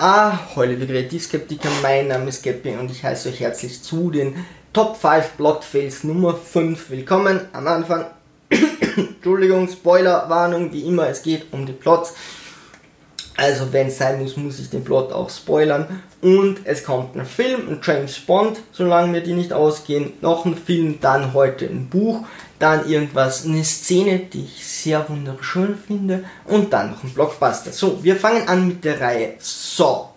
Ah, Heule wie Skeptiker, mein Name ist Geppi und ich heiße euch herzlich zu den Top 5 Plotfails Nummer 5. Willkommen am Anfang. Entschuldigung, Spoiler, Warnung, wie immer, es geht um die Plots. Also wenn es sein muss, muss ich den Plot auch spoilern. Und es kommt ein Film, ein James Bond, solange mir die nicht ausgehen. Noch ein Film, dann heute ein Buch, dann irgendwas, eine Szene, die ich sehr wunderschön finde. Und dann noch ein Blockbuster. So, wir fangen an mit der Reihe So.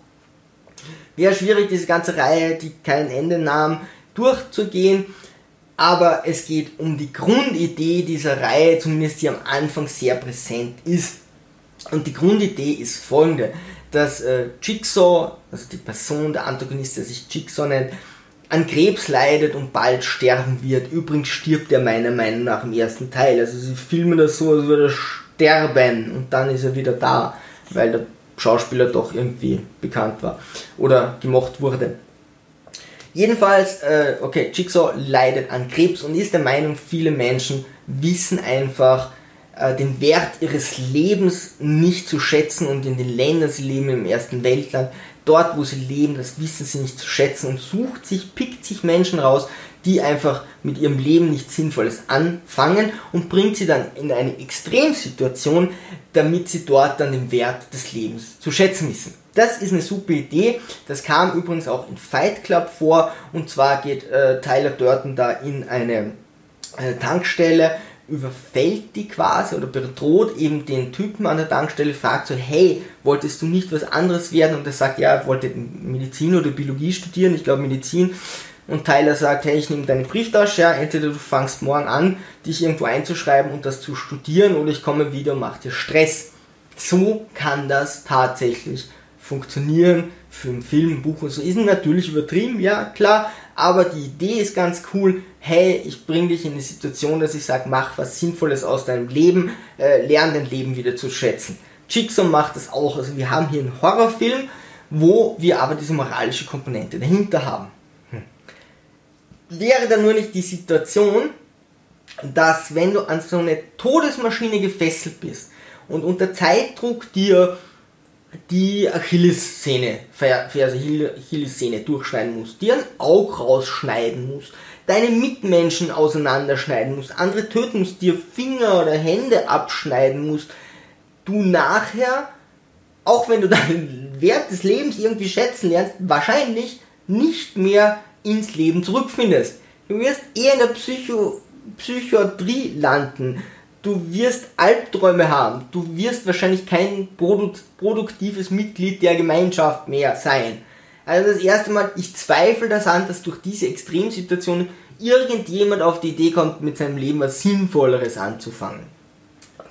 Wäre schwierig, diese ganze Reihe, die kein Ende nahm, durchzugehen. Aber es geht um die Grundidee dieser Reihe, zumindest die am Anfang sehr präsent ist. Und die Grundidee ist folgende, dass äh, Jigsaw, also die Person, der Antagonist, der sich Jigsaw nennt, an Krebs leidet und bald sterben wird. Übrigens stirbt er meiner Meinung nach im ersten Teil. Also sie filmen das so, als würde er sterben und dann ist er wieder da, weil der Schauspieler doch irgendwie bekannt war oder gemocht wurde. Jedenfalls, äh, okay, Jigsaw leidet an Krebs und ist der Meinung, viele Menschen wissen einfach, äh, den Wert ihres Lebens nicht zu schätzen und in den Ländern, sie leben im ersten Weltland, dort wo sie leben, das wissen sie nicht zu schätzen und sucht sich, pickt sich Menschen raus, die einfach mit ihrem Leben nichts Sinnvolles anfangen und bringt sie dann in eine Extremsituation, damit sie dort dann den Wert des Lebens zu schätzen wissen. Das ist eine super Idee. Das kam übrigens auch in Fight Club vor. Und zwar geht äh, Tyler Durden da in eine äh, Tankstelle überfällt die quasi oder bedroht eben den Typen an der Tankstelle, fragt so, hey, wolltest du nicht was anderes werden? Und er sagt, ja, er wollte Medizin oder Biologie studieren, ich glaube Medizin. Und Tyler sagt, hey, ich nehme deine Brieftasche, ja, entweder du fangst morgen an, dich irgendwo einzuschreiben und das zu studieren, oder ich komme wieder und mache dir Stress. So kann das tatsächlich funktionieren für einen Film, Buch und so. Ist natürlich übertrieben, ja, klar, aber die Idee ist ganz cool. Hey, ich bringe dich in eine Situation, dass ich sage, mach was Sinnvolles aus deinem Leben, äh, lern dein Leben wieder zu schätzen. Jigsaw macht das auch. Also wir haben hier einen Horrorfilm, wo wir aber diese moralische Komponente dahinter haben. Hm. Wäre da nur nicht die Situation, dass wenn du an so eine Todesmaschine gefesselt bist und unter Zeitdruck dir die Achillessehne, Ferse, Achillessehne durchschneiden musst, dir ein Auge rausschneiden musst, deine Mitmenschen auseinanderschneiden musst, andere töten musst, dir Finger oder Hände abschneiden musst, du nachher, auch wenn du deinen Wert des Lebens irgendwie schätzen lernst, wahrscheinlich nicht mehr ins Leben zurückfindest. Du wirst eher in der Psycho Psychiatrie landen du wirst Albträume haben, du wirst wahrscheinlich kein produ produktives Mitglied der Gemeinschaft mehr sein. Also das erste Mal, ich zweifle das an, dass durch diese Extremsituation irgendjemand auf die Idee kommt, mit seinem Leben was Sinnvolleres anzufangen.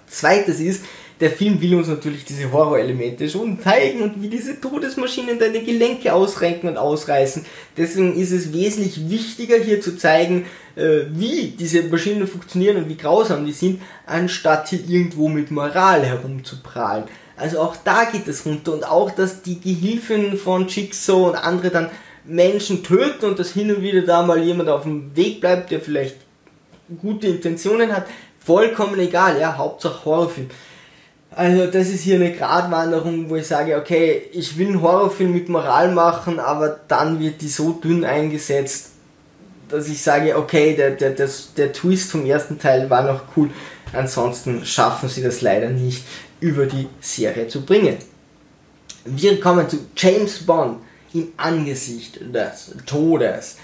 Zweites ist, der Film will uns natürlich diese Horrorelemente schon zeigen und wie diese Todesmaschinen deine Gelenke ausrenken und ausreißen. Deswegen ist es wesentlich wichtiger hier zu zeigen, äh, wie diese Maschinen funktionieren und wie grausam die sind, anstatt hier irgendwo mit Moral herumzuprahlen. Also auch da geht es runter und auch, dass die Gehilfen von Jigsaw und andere dann Menschen töten und dass hin und wieder da mal jemand auf dem Weg bleibt, der vielleicht gute Intentionen hat, vollkommen egal, ja, Hauptsache Horrorfilm. Also das ist hier eine Gratwanderung, wo ich sage, okay, ich will einen Horrorfilm mit Moral machen, aber dann wird die so dünn eingesetzt, dass ich sage, okay, der, der, der, der Twist vom ersten Teil war noch cool. Ansonsten schaffen sie das leider nicht über die Serie zu bringen. Wir kommen zu James Bond im Angesicht des Todes.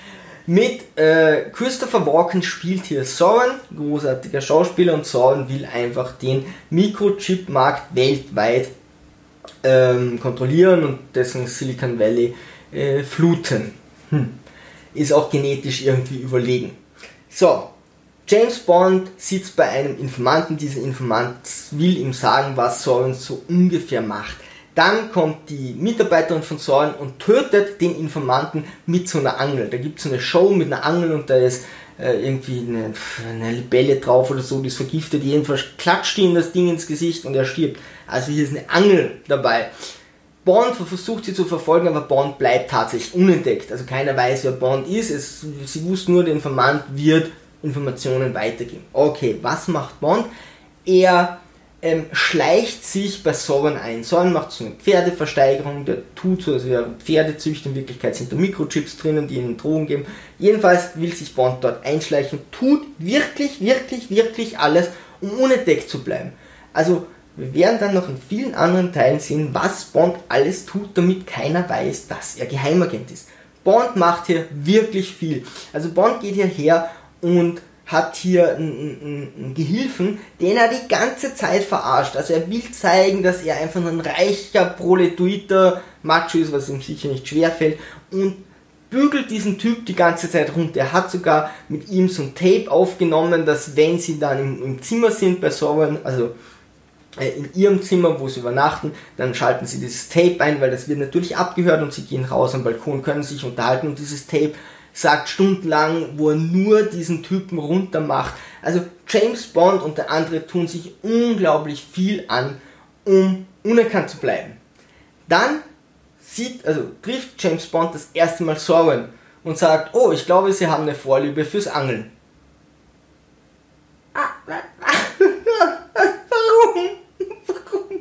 Mit äh, Christopher Walken spielt hier Soren, großartiger Schauspieler, und Soren will einfach den Mikrochip-Markt weltweit ähm, kontrollieren und dessen Silicon Valley äh, fluten. Hm. Ist auch genetisch irgendwie überlegen. So, James Bond sitzt bei einem Informanten, dieser Informant will ihm sagen, was Soren so ungefähr macht. Dann kommt die Mitarbeiterin von Soren und tötet den Informanten mit so einer Angel. Da gibt es so eine Show mit einer Angel und da ist äh, irgendwie eine, eine Libelle drauf oder so, die ist vergiftet. Jedenfalls klatscht ihm das Ding ins Gesicht und er stirbt. Also hier ist eine Angel dabei. Bond versucht sie zu verfolgen, aber Bond bleibt tatsächlich unentdeckt. Also keiner weiß, wer Bond ist. Es, sie wusste nur, der Informant wird Informationen weitergeben. Okay, was macht Bond? Er ähm, schleicht sich bei Soren ein. Soren macht so eine Pferdeversteigerung, der tut so, als wäre Pferde züchten. In Wirklichkeit sind da Mikrochips drinnen, die ihnen Drogen geben. Jedenfalls will sich Bond dort einschleichen, tut wirklich, wirklich, wirklich alles, um unentdeckt zu bleiben. Also, wir werden dann noch in vielen anderen Teilen sehen, was Bond alles tut, damit keiner weiß, dass er Geheimagent ist. Bond macht hier wirklich viel. Also Bond geht hierher und hat hier einen, einen, Gehilfen, den er die ganze Zeit verarscht. Also er will zeigen, dass er einfach ein reicher, proletuiter Macho ist, was ihm sicher nicht schwer fällt und bügelt diesen Typ die ganze Zeit runter. Er hat sogar mit ihm so ein Tape aufgenommen, dass wenn sie dann im, im Zimmer sind bei Soren, also äh, in ihrem Zimmer, wo sie übernachten, dann schalten sie dieses Tape ein, weil das wird natürlich abgehört und sie gehen raus am Balkon, können sich unterhalten und dieses Tape sagt stundenlang, wo er nur diesen Typen runter macht. Also James Bond und der andere tun sich unglaublich viel an, um unerkannt zu bleiben. Dann sieht, also trifft James Bond das erste Mal Soren und sagt, oh, ich glaube, Sie haben eine Vorliebe fürs Angeln. Ah, warum? Warum?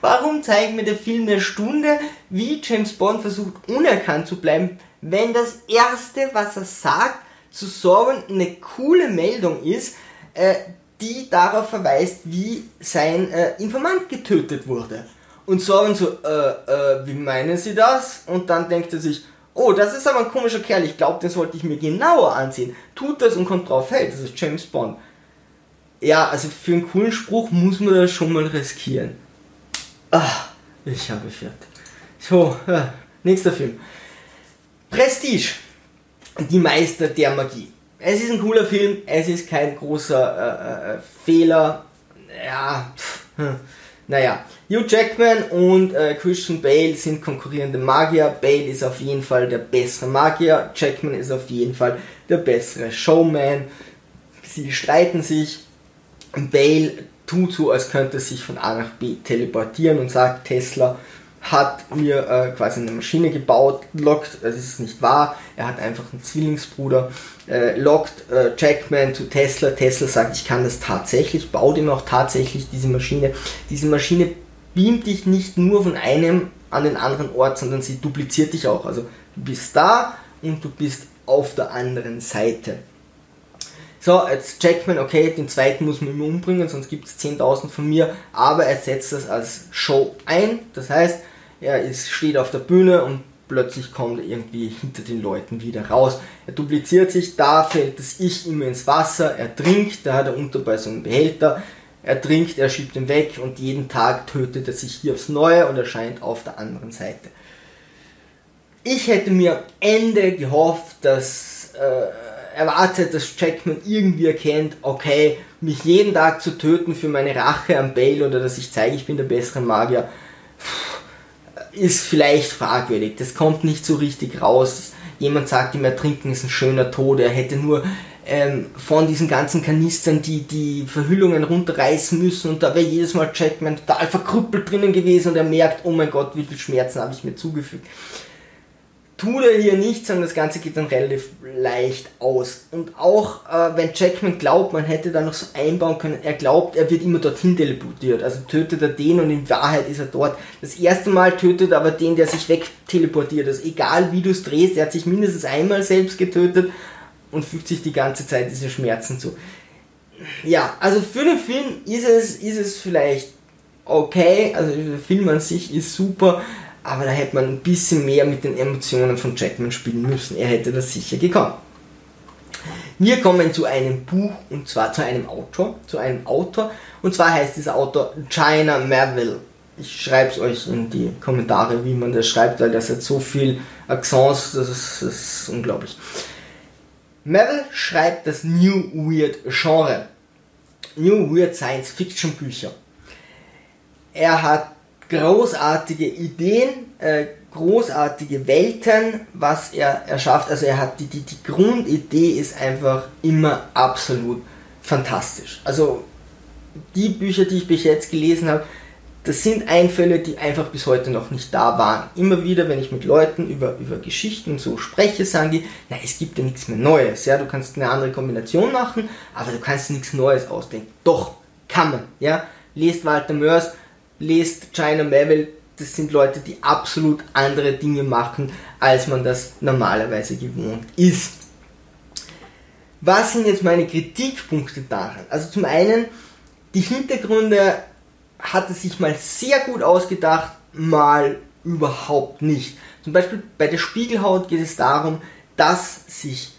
Warum zeigt mir der Film eine Stunde, wie James Bond versucht, unerkannt zu bleiben, wenn das Erste, was er sagt, zu Soren eine coole Meldung ist, äh, die darauf verweist, wie sein äh, Informant getötet wurde. Und Soren so, äh, äh, wie meinen Sie das? Und dann denkt er sich, oh, das ist aber ein komischer Kerl, ich glaube, den sollte ich mir genauer ansehen. Tut das und kommt drauf, hey, das ist James Bond. Ja, also für einen coolen Spruch muss man das schon mal riskieren. Ah, ich habe fertig. So, äh, nächster Film. Prestige. Die Meister der Magie. Es ist ein cooler Film, es ist kein großer äh, äh, Fehler. Ja, pff, hm. naja. Hugh Jackman und äh, Christian Bale sind konkurrierende Magier. Bale ist auf jeden Fall der bessere Magier. Jackman ist auf jeden Fall der bessere Showman. Sie streiten sich. Bale tut so, als könnte er sich von A nach B teleportieren und sagt Tesla, hat mir äh, quasi eine Maschine gebaut, lockt, das ist nicht wahr, er hat einfach einen Zwillingsbruder, äh, lockt äh, Jackman zu Tesla, Tesla sagt, ich kann das tatsächlich, baut ihm auch tatsächlich diese Maschine. Diese Maschine beamt dich nicht nur von einem an den anderen Ort, sondern sie dupliziert dich auch. Also du bist da und du bist auf der anderen Seite. So, jetzt Jackman, okay, den zweiten muss man umbringen, sonst gibt es 10.000 von mir, aber er setzt das als Show ein. Das heißt, er ist, steht auf der Bühne und plötzlich kommt er irgendwie hinter den Leuten wieder raus. Er dupliziert sich, da fällt das Ich immer ins Wasser, er trinkt, da hat er unter bei so einem Behälter, er trinkt, er schiebt ihn weg und jeden Tag tötet er sich hier aufs Neue und erscheint auf der anderen Seite. Ich hätte mir am Ende gehofft, dass äh, erwartet, dass Jackman irgendwie erkennt, okay, mich jeden Tag zu töten für meine Rache am Bale oder dass ich zeige, ich bin der bessere Magier ist vielleicht fragwürdig. Das kommt nicht so richtig raus. Jemand sagt ihm, ertrinken ist ein schöner Tod. Er hätte nur ähm, von diesen ganzen Kanistern die, die Verhüllungen runterreißen müssen und da wäre jedes Mal Jackman total verkrüppelt drinnen gewesen und er merkt, oh mein Gott, wie viel Schmerzen habe ich mir zugefügt tut er hier nicht, sondern das Ganze geht dann relativ leicht aus. Und auch äh, wenn Jackman glaubt, man hätte da noch so einbauen können, er glaubt, er wird immer dorthin teleportiert. Also tötet er den und in Wahrheit ist er dort. Das erste Mal tötet er aber den, der sich weg teleportiert. Also egal wie du es drehst, er hat sich mindestens einmal selbst getötet und fügt sich die ganze Zeit diese Schmerzen zu. Ja, also für den Film ist es, ist es vielleicht okay, also der Film an sich ist super, aber da hätte man ein bisschen mehr mit den Emotionen von Jackman spielen müssen. Er hätte das sicher gekonnt. Wir kommen zu einem Buch und zwar zu einem Autor, zu einem Autor und zwar heißt dieser Autor China Merville. Ich schreibe es euch in die Kommentare, wie man das schreibt, weil das hat so viel Accents, das ist, das ist unglaublich. Merville schreibt das New Weird Genre. New Weird Science Fiction Bücher. Er hat großartige Ideen, äh, großartige Welten, was er erschafft. Also er hat die, die, die Grundidee ist einfach immer absolut fantastisch. Also die Bücher, die ich bis jetzt gelesen habe, das sind Einfälle, die einfach bis heute noch nicht da waren. Immer wieder, wenn ich mit Leuten über, über Geschichten so spreche, sagen die, na, es gibt ja nichts mehr Neues. Ja, du kannst eine andere Kombination machen, aber du kannst nichts Neues ausdenken. Doch, Kann man, ja. Lest Walter Mörs, lest China Mabel, das sind Leute, die absolut andere Dinge machen, als man das normalerweise gewohnt ist. Was sind jetzt meine Kritikpunkte daran? Also zum einen, die Hintergründe hat es sich mal sehr gut ausgedacht, mal überhaupt nicht. Zum Beispiel bei der Spiegelhaut geht es darum, dass sich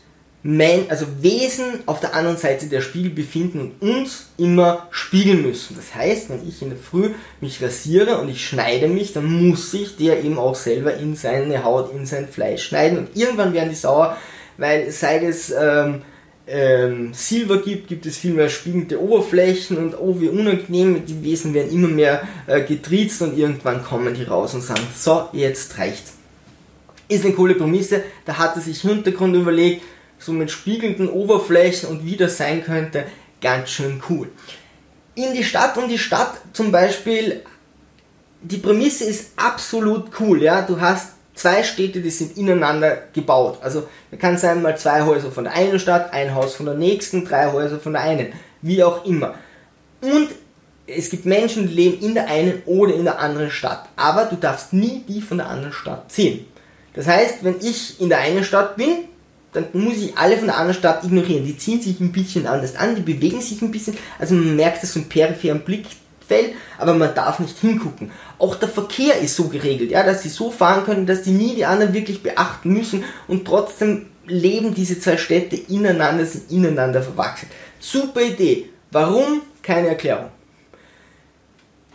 Men also Wesen auf der anderen Seite der Spiegel befinden und uns immer spiegeln müssen. Das heißt, wenn ich in der Früh mich rasiere und ich schneide mich, dann muss sich der eben auch selber in seine Haut, in sein Fleisch schneiden und irgendwann werden die sauer, weil seit es ähm, ähm, Silber gibt, gibt es viel mehr spiegelnde Oberflächen und oh wie unangenehm, die Wesen werden immer mehr äh, getriezt und irgendwann kommen die raus und sagen, so, jetzt reicht's. Ist eine coole Prämisse, da hat er sich Hintergrund überlegt, so mit spiegelnden Oberflächen und wie das sein könnte, ganz schön cool. In die Stadt und die Stadt zum Beispiel, die Prämisse ist absolut cool, ja, du hast zwei Städte, die sind ineinander gebaut. Also da kann sein mal zwei Häuser von der einen Stadt, ein Haus von der nächsten, drei Häuser von der einen, wie auch immer. Und es gibt Menschen, die leben in der einen oder in der anderen Stadt, aber du darfst nie die von der anderen Stadt sehen. Das heißt, wenn ich in der einen Stadt bin, dann muss ich alle von der anderen Stadt ignorieren. Die ziehen sich ein bisschen anders an, die bewegen sich ein bisschen, also man merkt das so im peripheren Blickfeld, aber man darf nicht hingucken. Auch der Verkehr ist so geregelt, ja, dass sie so fahren können, dass die nie die anderen wirklich beachten müssen und trotzdem leben diese zwei Städte ineinander, sind ineinander verwachsen. Super Idee. Warum? Keine Erklärung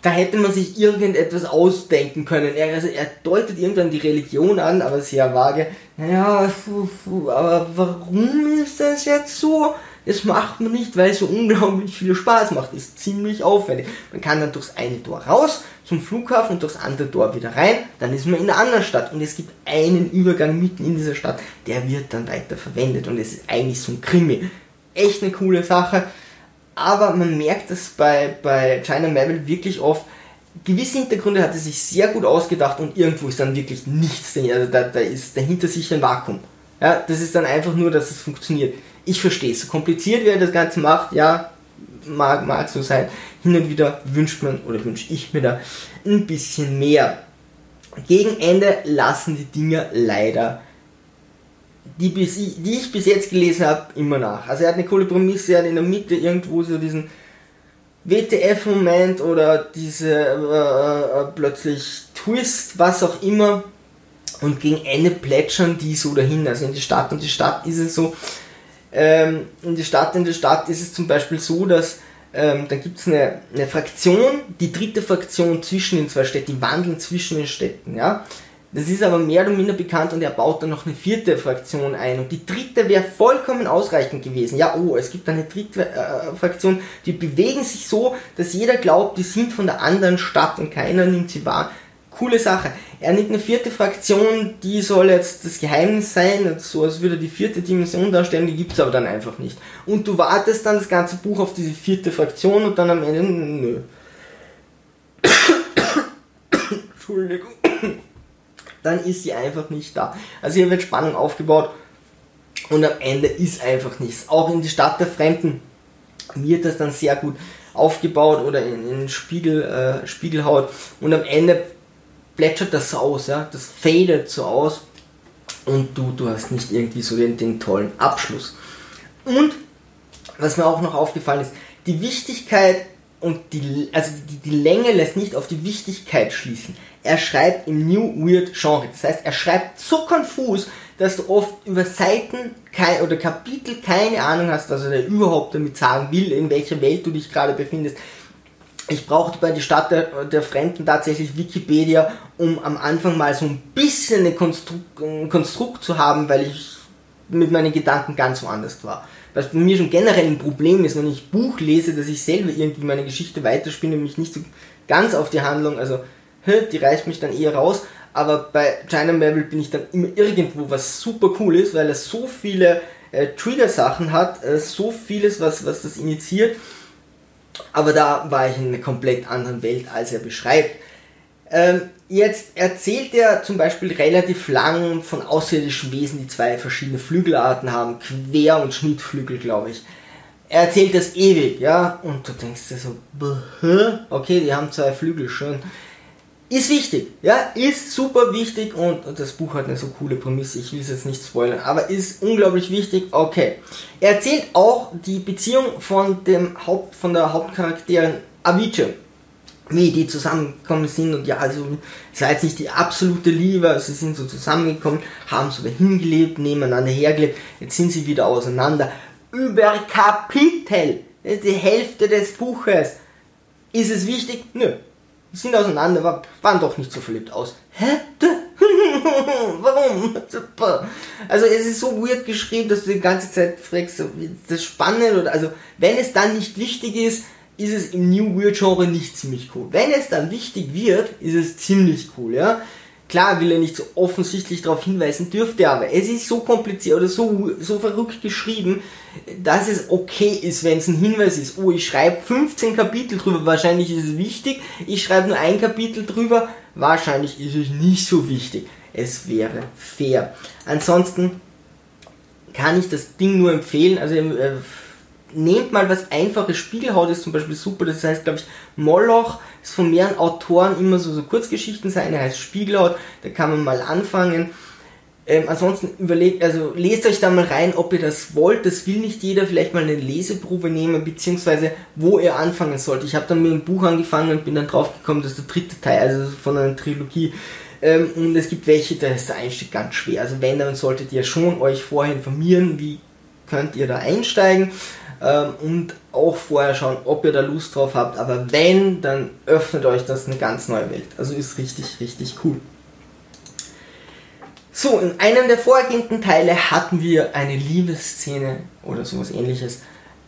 da hätte man sich irgendetwas ausdenken können. Er, also er deutet irgendwann die Religion an, aber sehr vage. Naja, aber warum ist das jetzt so? Das macht man nicht, weil es so unglaublich viel Spaß macht. Ist ziemlich aufwendig. Man kann dann durchs eine Tor raus zum Flughafen und durchs andere Tor wieder rein. Dann ist man in einer anderen Stadt und es gibt einen Übergang mitten in dieser Stadt, der wird dann weiter verwendet und es ist eigentlich so ein Krimi. Echt eine coole Sache aber man merkt es bei, bei China Marvel wirklich oft, gewisse Hintergründe hat er sich sehr gut ausgedacht und irgendwo ist dann wirklich nichts. Also da, da ist dahinter sich ein Vakuum. Ja, das ist dann einfach nur, dass es funktioniert. Ich verstehe es. So kompliziert, wie er das Ganze macht, ja, mag, mag so sein. Hin und wieder wünscht man oder wünsche ich mir da ein bisschen mehr. Gegen Ende lassen die Dinger leider die, bis, die ich bis jetzt gelesen habe, immer nach. Also er hat eine coole Prämisse, er hat in der Mitte irgendwo so diesen WTF-Moment oder diese äh, äh, plötzlich Twist, was auch immer. Und gegen Ende plätschern die so dahin. Also in die Stadt und die Stadt ist es so, ähm, in die Stadt, in der Stadt ist es zum Beispiel so, dass ähm, da gibt es eine, eine Fraktion, die dritte Fraktion zwischen den zwei Städten, die wandeln zwischen den Städten, ja. Das ist aber mehr oder minder bekannt und er baut dann noch eine vierte Fraktion ein. Und die dritte wäre vollkommen ausreichend gewesen. Ja, oh, es gibt eine dritte äh, Fraktion, die bewegen sich so, dass jeder glaubt, die sind von der anderen Stadt und keiner nimmt sie wahr. Coole Sache. Er nimmt eine vierte Fraktion, die soll jetzt das Geheimnis sein, so als würde die vierte Dimension darstellen, die gibt es aber dann einfach nicht. Und du wartest dann das ganze Buch auf diese vierte Fraktion und dann am Ende, nö. Entschuldigung dann ist sie einfach nicht da. Also hier wird Spannung aufgebaut und am Ende ist einfach nichts. Auch in die Stadt der Fremden wird das dann sehr gut aufgebaut oder in, in Spiegel, äh, Spiegelhaut und am Ende plätschert das aus, ja? das fadet so aus und du, du hast nicht irgendwie so den, den tollen Abschluss. Und was mir auch noch aufgefallen ist, die Wichtigkeit und die, also die, die Länge lässt nicht auf die Wichtigkeit schließen. Er schreibt im New Weird Genre. Das heißt, er schreibt so konfus, dass du oft über Seiten kein, oder Kapitel keine Ahnung hast, was er überhaupt damit sagen will, in welcher Welt du dich gerade befindest. Ich brauchte bei der Stadt der, der, Fremden tatsächlich Wikipedia, um am Anfang mal so ein bisschen ein Konstrukt, ein Konstrukt zu haben, weil ich mit meinen Gedanken ganz woanders war was bei mir schon generell ein Problem ist, wenn ich Buch lese, dass ich selber irgendwie meine Geschichte weiterspinne und mich nicht so ganz auf die Handlung, also die reißt mich dann eher raus, aber bei China Marvel bin ich dann immer irgendwo, was super cool ist, weil es so viele äh, Trigger-Sachen hat, äh, so vieles, was, was das initiiert, aber da war ich in einer komplett anderen Welt, als er beschreibt. Ähm, jetzt erzählt er zum Beispiel relativ lang von außerirdischen Wesen, die zwei verschiedene Flügelarten haben, Quer- und Schnittflügel, glaube ich. er erzählt das ewig, ja, und du denkst dir so, okay, die haben zwei Flügel, schön. Ist wichtig, ja, ist super wichtig und das Buch hat eine so coole Prämisse, ich will es jetzt nicht spoilern, aber ist unglaublich wichtig, okay. Er erzählt auch die Beziehung von dem Haupt, von der Hauptcharakterin Avicii, wie die zusammengekommen sind und ja, also es war jetzt nicht die absolute Liebe, sie sind so zusammengekommen, haben so dahin gelebt, nebeneinander hergelebt, jetzt sind sie wieder auseinander über Kapitel. Die Hälfte des Buches. Ist es wichtig? Nö. Die sind auseinander, waren doch nicht so verliebt aus. Hä? Warum? Super. Also es ist so weird geschrieben, dass du die ganze Zeit fragst, so, ist das spannend oder also wenn es dann nicht wichtig ist, ist es im New Weird Genre nicht ziemlich cool. Wenn es dann wichtig wird, ist es ziemlich cool, ja. Klar will er nicht so offensichtlich darauf hinweisen, dürfte er aber. Es ist so kompliziert oder so, so verrückt geschrieben, dass es okay ist, wenn es ein Hinweis ist. Oh, ich schreibe 15 Kapitel drüber, wahrscheinlich ist es wichtig. Ich schreibe nur ein Kapitel drüber, wahrscheinlich ist es nicht so wichtig. Es wäre fair. Ansonsten kann ich das Ding nur empfehlen. Also äh, nehmt mal was einfaches. Spiegelhaut ist zum Beispiel super. Das heißt, glaube ich, Moloch ist von mehreren Autoren immer so, so Kurzgeschichten sein. Er heißt Spiegelhaut. Da kann man mal anfangen. Ähm, ansonsten überlegt, also lest euch da mal rein, ob ihr das wollt. Das will nicht jeder. Vielleicht mal eine Leseprobe nehmen, beziehungsweise wo ihr anfangen sollt. Ich habe dann mit einem Buch angefangen und bin dann draufgekommen, dass der dritte Teil, also von einer Trilogie, ähm, und es gibt welche, da ist der Einstieg ganz schwer. Also wenn, dann solltet ihr schon euch vorher informieren, wie könnt ihr da einsteigen ähm, und auch vorher schauen, ob ihr da Lust drauf habt. Aber wenn, dann öffnet euch das eine ganz neue Welt. Also ist richtig, richtig cool. So, in einem der vorgehenden Teile hatten wir eine Liebesszene oder sowas ähnliches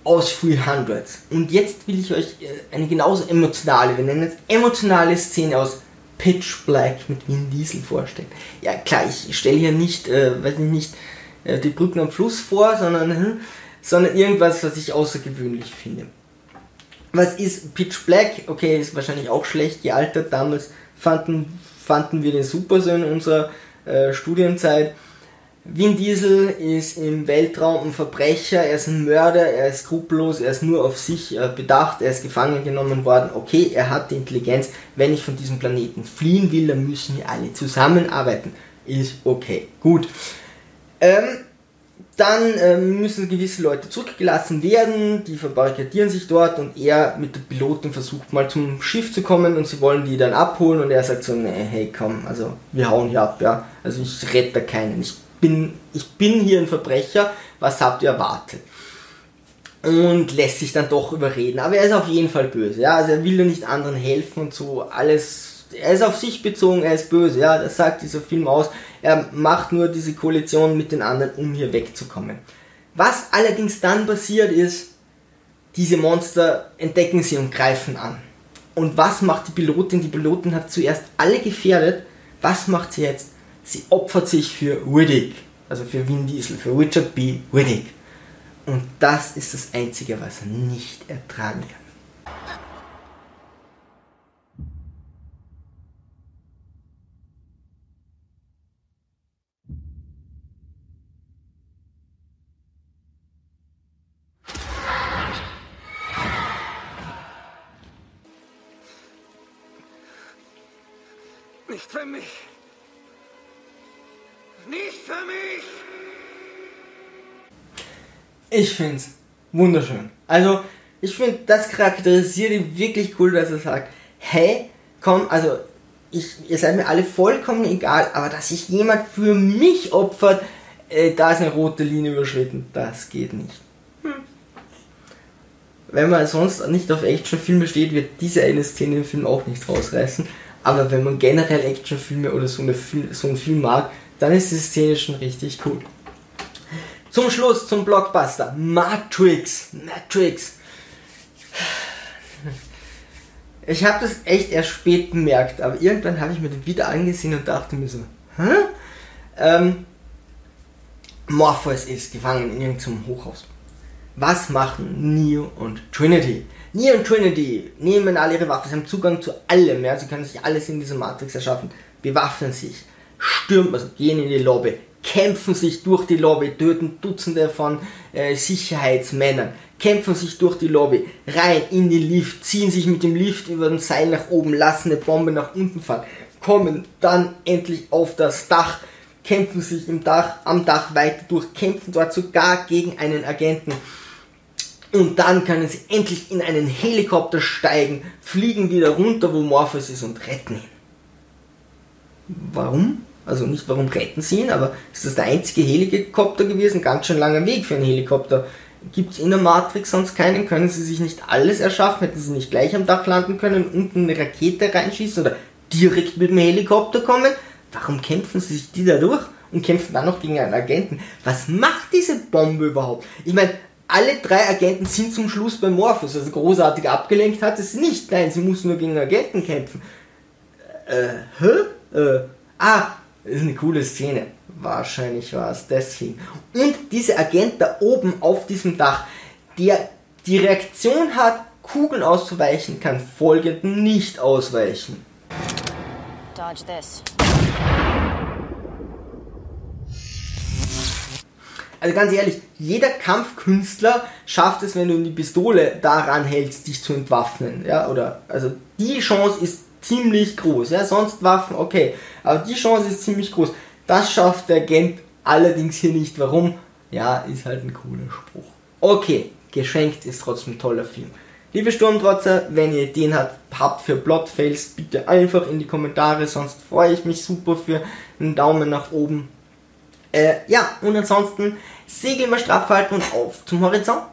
aus 300. Und jetzt will ich euch äh, eine genauso emotionale, wir nennen es emotionale Szene aus Pitch Black mit Vin Diesel vorstellen. Ja klar, ich stelle hier nicht, äh, weiß ich nicht, äh, die Brücken am Fluss vor, sondern hm, sondern irgendwas, was ich außergewöhnlich finde. Was ist Pitch Black? Okay, ist wahrscheinlich auch schlecht gealtert. Damals fanden, fanden wir den super so in unserer äh, Studienzeit. Vin Diesel ist im Weltraum ein Verbrecher, er ist ein Mörder, er ist skrupellos, er ist nur auf sich äh, bedacht, er ist gefangen genommen worden. Okay, er hat die Intelligenz. Wenn ich von diesem Planeten fliehen will, dann müssen wir alle zusammenarbeiten. Ist okay. Gut. Ähm, dann ähm, müssen gewisse Leute zurückgelassen werden, die verbarrikadieren sich dort und er mit der Pilotin versucht mal zum Schiff zu kommen und sie wollen die dann abholen und er sagt so, nee, hey komm, also wir hauen hier ab, ja, also ich rette keinen, ich bin, ich bin hier ein Verbrecher, was habt ihr erwartet? Und lässt sich dann doch überreden, aber er ist auf jeden Fall böse, ja, also er will ja nicht anderen helfen und so, alles er ist auf sich bezogen, er ist böse, ja, das sagt dieser Film aus. Er macht nur diese Koalition mit den anderen, um hier wegzukommen. Was allerdings dann passiert ist, diese Monster entdecken sie und greifen an. Und was macht die Pilotin? Die Pilotin hat zuerst alle gefährdet. Was macht sie jetzt? Sie opfert sich für Riddick, also für Vin Diesel, für Richard B. Riddick. Und das ist das Einzige, was er nicht ertragen kann. Für mich. Nicht für mich. Ich find's wunderschön. Also, ich finde, das charakterisiert ihn wirklich cool, dass er sagt, hey, komm, also, ich, ihr seid mir alle vollkommen egal, aber dass sich jemand für mich opfert, äh, da ist eine rote Linie überschritten. Das geht nicht. Hm. Wenn man sonst nicht auf Actionfilme steht, wird diese eine Szene im Film auch nicht rausreißen. Aber wenn man generell Actionfilme oder so, eine so einen Film mag, dann ist die Szene schon richtig cool. Zum Schluss, zum Blockbuster. Matrix. Matrix. Ich habe das echt erst spät bemerkt, aber irgendwann habe ich mir den wieder angesehen und dachte mir so, hä? Ähm, Morpheus ist gefangen in irgendeinem Hochhaus. Was machen Neo und Trinity? Neo und Trinity nehmen alle ihre Waffen, sie haben Zugang zu allem, ja, sie können sich alles in dieser Matrix erschaffen, bewaffnen sich, stürmen, also gehen in die Lobby, kämpfen sich durch die Lobby, töten Dutzende von äh, Sicherheitsmännern, kämpfen sich durch die Lobby, rein in den Lift, ziehen sich mit dem Lift über den Seil nach oben, lassen eine Bombe nach unten fallen, kommen dann endlich auf das Dach, kämpfen sich im Dach, am Dach weiter durch, kämpfen dort sogar gegen einen Agenten. Und dann können sie endlich in einen Helikopter steigen, fliegen wieder runter, wo Morpheus ist und retten ihn. Warum? Also nicht warum retten sie ihn, aber ist das der einzige Helikopter gewesen? Ganz schön langer Weg für einen Helikopter. Gibt es in der Matrix sonst keinen? Können sie sich nicht alles erschaffen? Hätten sie nicht gleich am Dach landen können, unten eine Rakete reinschießen oder direkt mit dem Helikopter kommen? Warum kämpfen sie sich die da durch und kämpfen dann noch gegen einen Agenten? Was macht diese Bombe überhaupt? Ich meine, alle drei Agenten sind zum Schluss bei Morpheus, also großartig abgelenkt hat es nicht. Nein, sie muss nur gegen Agenten kämpfen. Äh, hä? Äh, ah, ist eine coole Szene. Wahrscheinlich war es deswegen. Und dieser Agent da oben auf diesem Dach, der die Reaktion hat, Kugeln auszuweichen, kann folgenden nicht ausweichen. Dodge this. Also ganz ehrlich, jeder Kampfkünstler schafft es, wenn du die Pistole daran hältst, dich zu entwaffnen. Ja, oder also die Chance ist ziemlich groß. Ja, sonst Waffen, okay. Aber die Chance ist ziemlich groß. Das schafft der Agent allerdings hier nicht. Warum? Ja, ist halt ein cooler Spruch. Okay, geschenkt ist trotzdem ein toller Film. Liebe Sturmtrotzer, wenn ihr Ideen habt für Plotfails, bitte einfach in die Kommentare, sonst freue ich mich super für einen Daumen nach oben. Äh, ja, und ansonsten Segel mal straff halten und auf zum Horizont.